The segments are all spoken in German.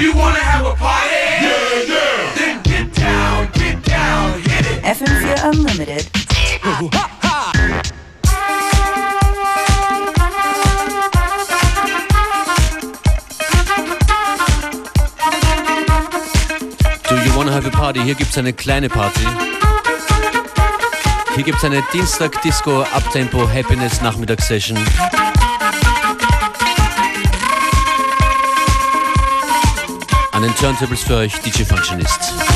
you wanna have a party? Yeah, yeah. Then get down, get down, hit it. FM4 Unlimited. Do you wanna have a party? Hier gibt's eine kleine Party. Hier gibt's eine Dienstag-Disco Uptempo An Turntables für euch DJ Functionist.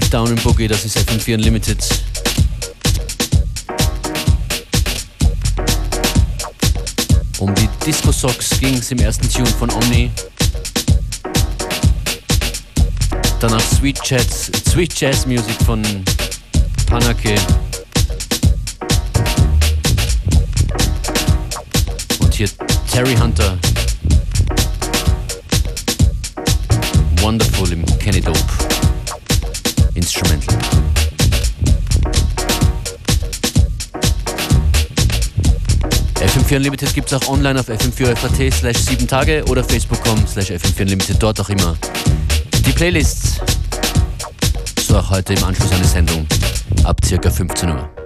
Get Down in Boogie, das ist FM4 Unlimited. Um die Disco Socks ging es im ersten Tune von Omni. Danach Sweet Jazz, Sweet Jazz Music von Panake. Und hier Terry Hunter. Wonderful im Kenny Dope. Instrumental. FM4 Unlimited gibt es auch online auf fm4fat slash 7 Tage oder facebook.com slash fm4 Unlimited, dort auch immer die Playlists. So auch heute im Anschluss eine Sendung ab circa 15 Uhr.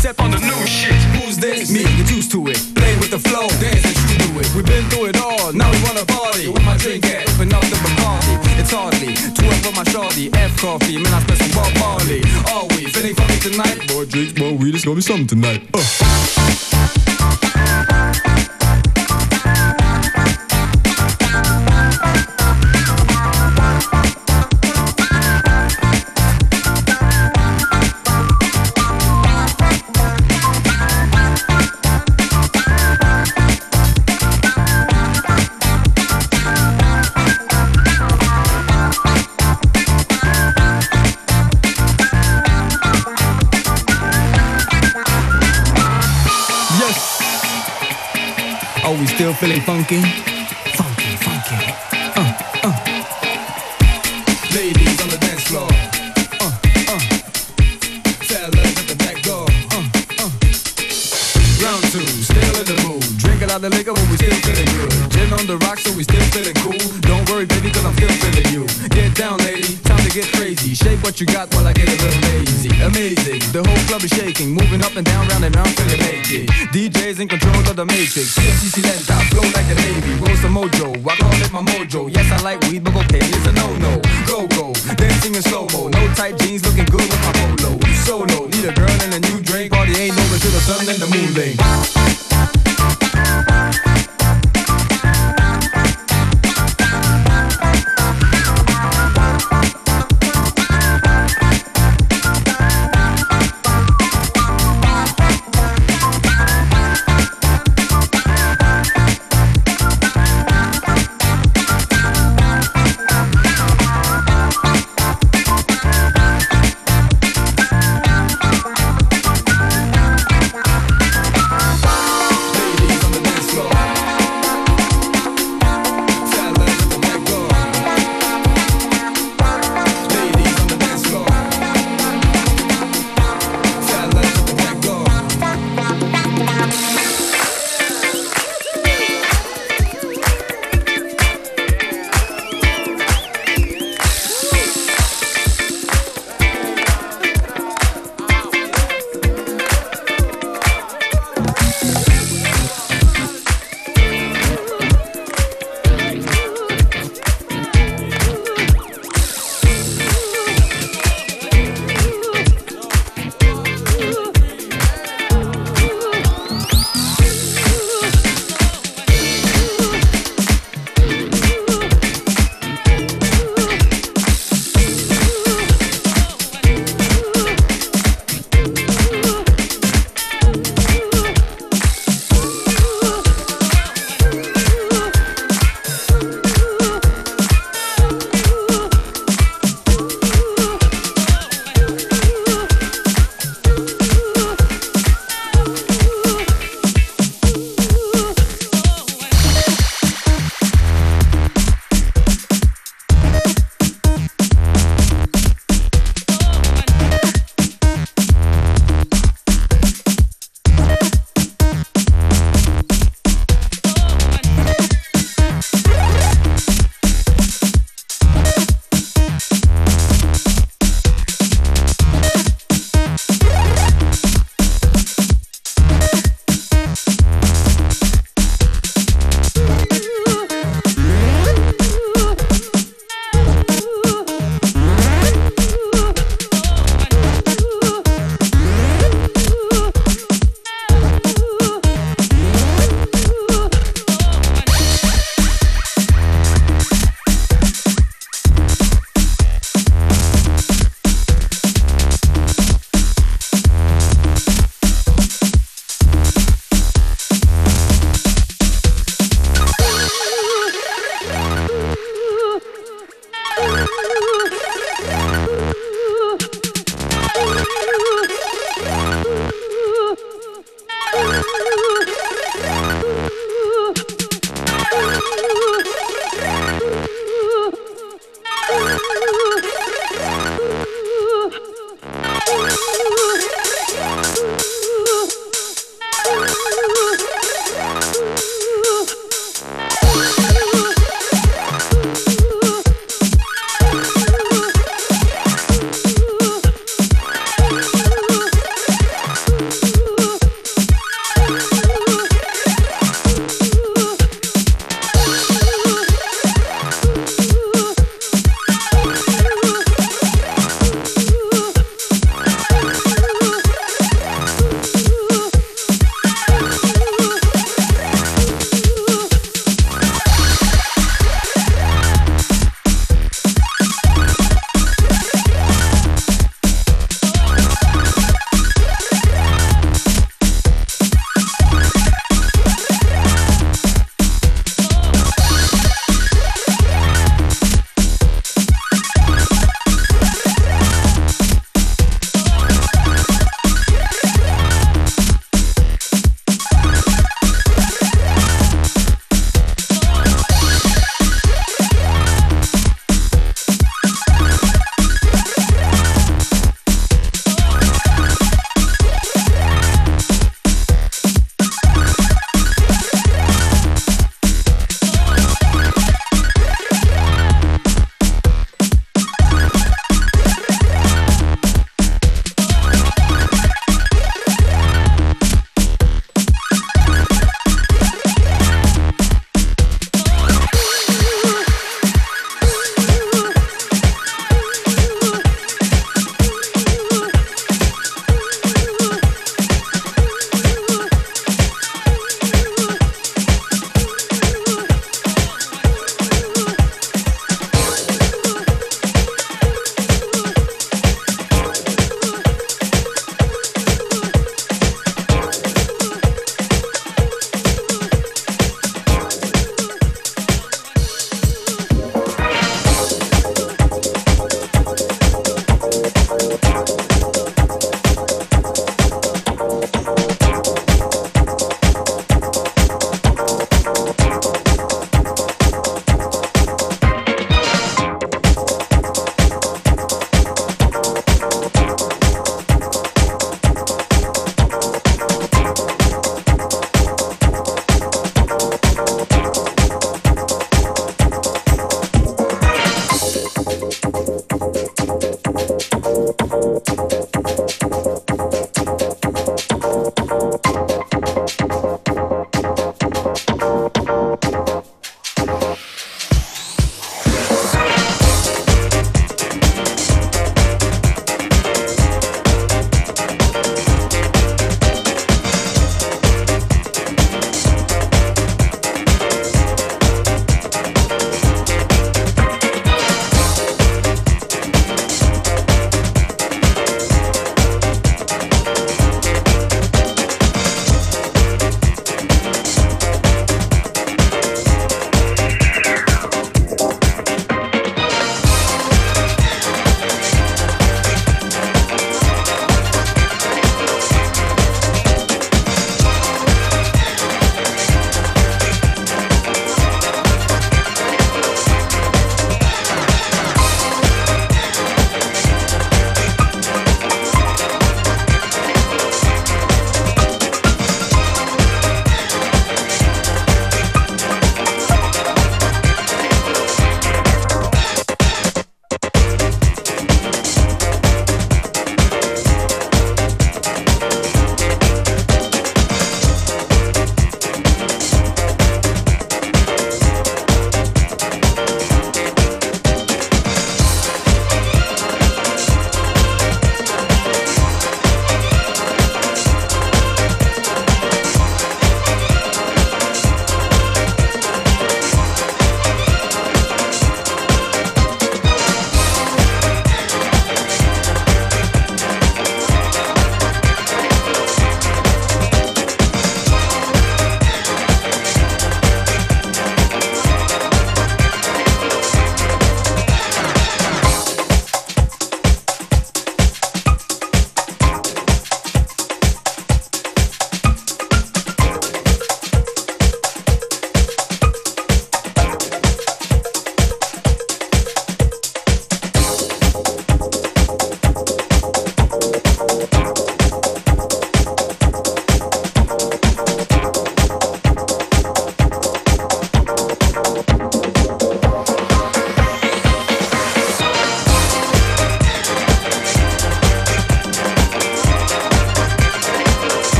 Old school, except on the new shit. Who's this? Me, get used to it. Play with the flow, dance and you do it. We've been through it all, now we wanna party. With my drink at, open up the Bacardi. It's hardly 12 for my shorty, F coffee, man, I spent some Bob Marley. Are we feeling funky tonight? More drinks, more weed, it's gonna be something tonight. Uh. Feeling funky? Funky, funky. Uh, uh. Ladies on the dance floor. Uh, uh. Fellas at the back door. Uh, uh. Round two, still in the mood. Drink a lot of liquor, but we still feeling good. Gin on the rocks, so we still feeling cool. Don't worry, baby, cause I'm still feeling you. Get down, lady, time to get crazy. Shake what you got while I get a little lazy. Amazing, the whole club is shaking. Moving up and down, round and round, feeling naked. DJ's in control of the matrix. CC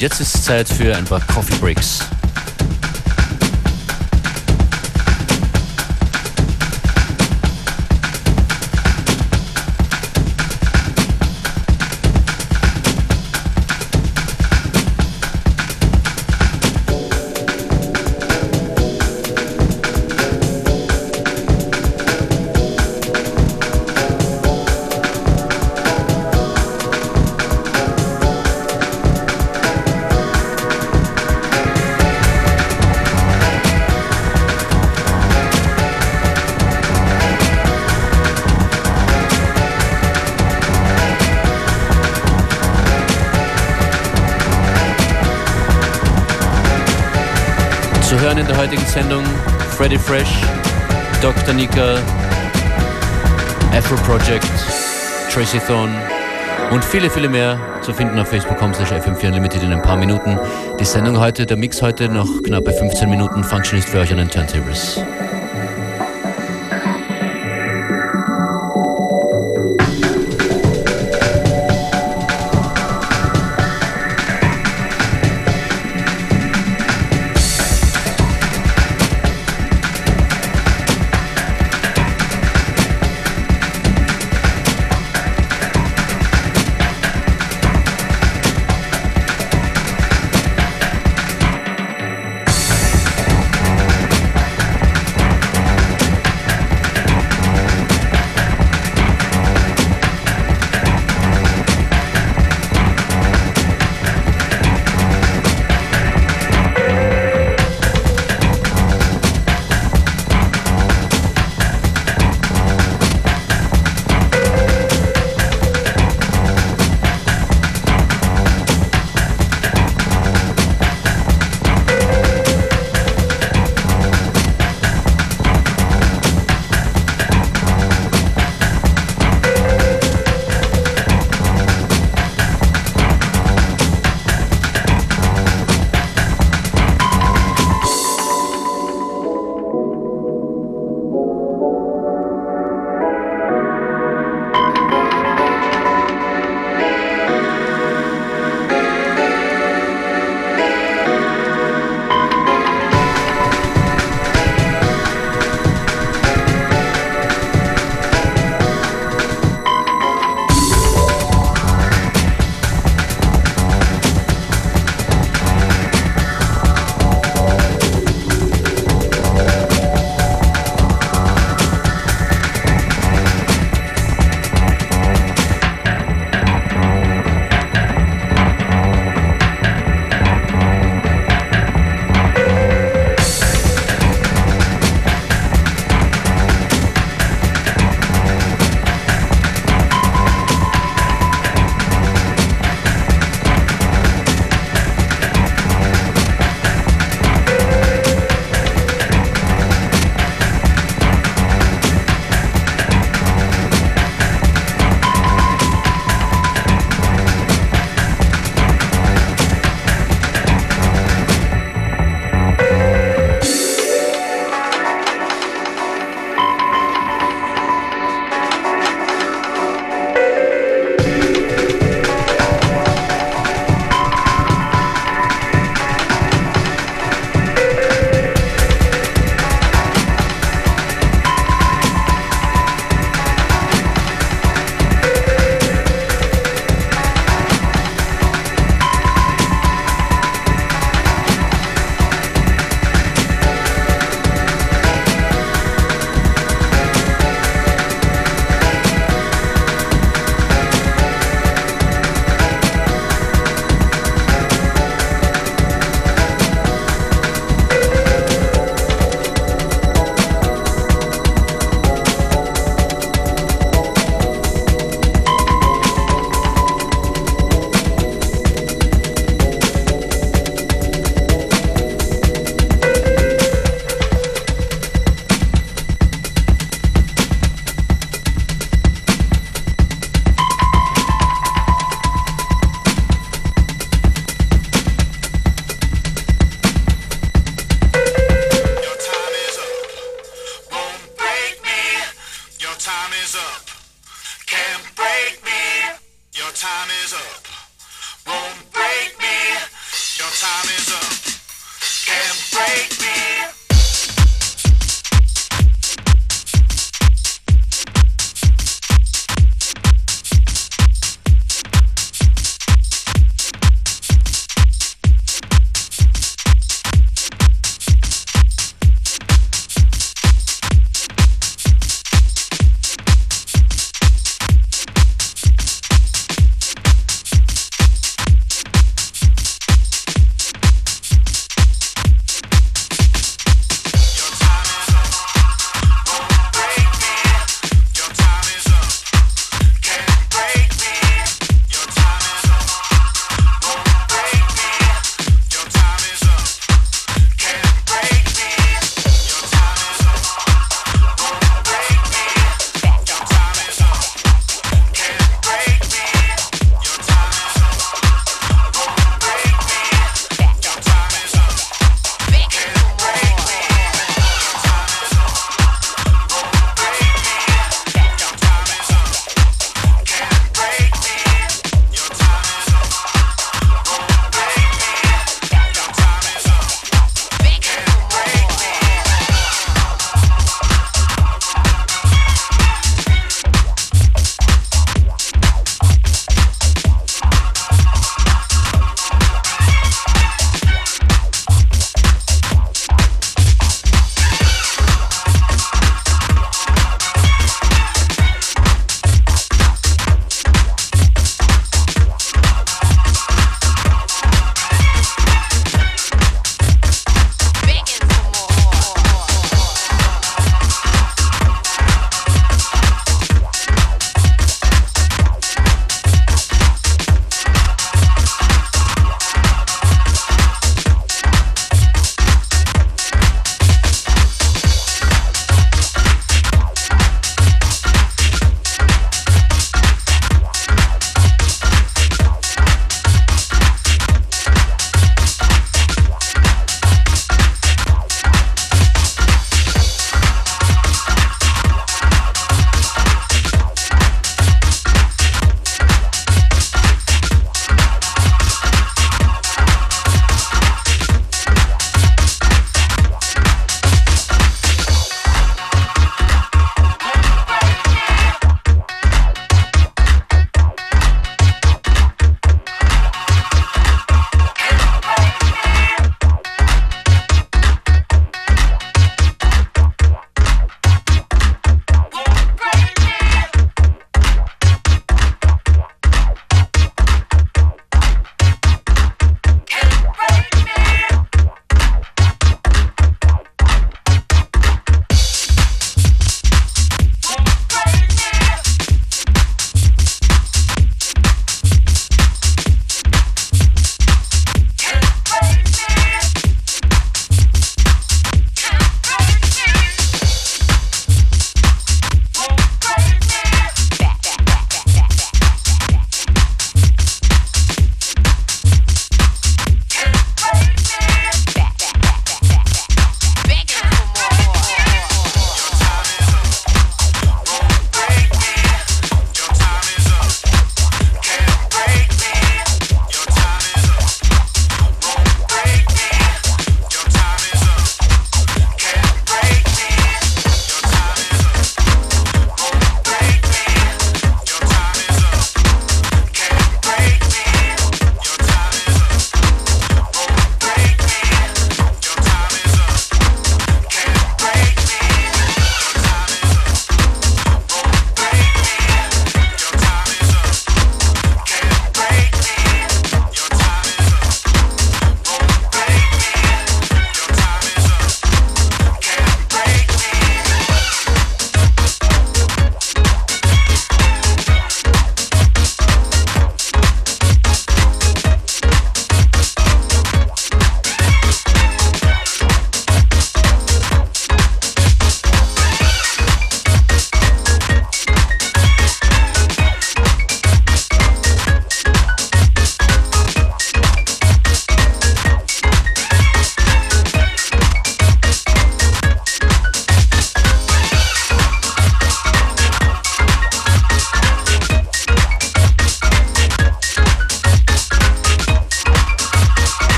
und jetzt ist es Zeit für ein paar Coffee Breaks. Sendung Freddy Fresh, Dr. Nika, Afro Project, Tracy Thorn und viele, viele mehr zu finden auf facebook.com slash fm4 unlimited in ein paar Minuten. Die Sendung heute, der Mix heute noch knapp bei 15 Minuten. Functionist für euch an den Turntables.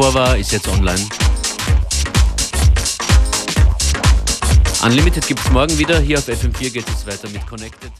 Davor war, ist jetzt online. Unlimited gibt's morgen wieder. Hier auf FM4 geht es weiter mit Connected.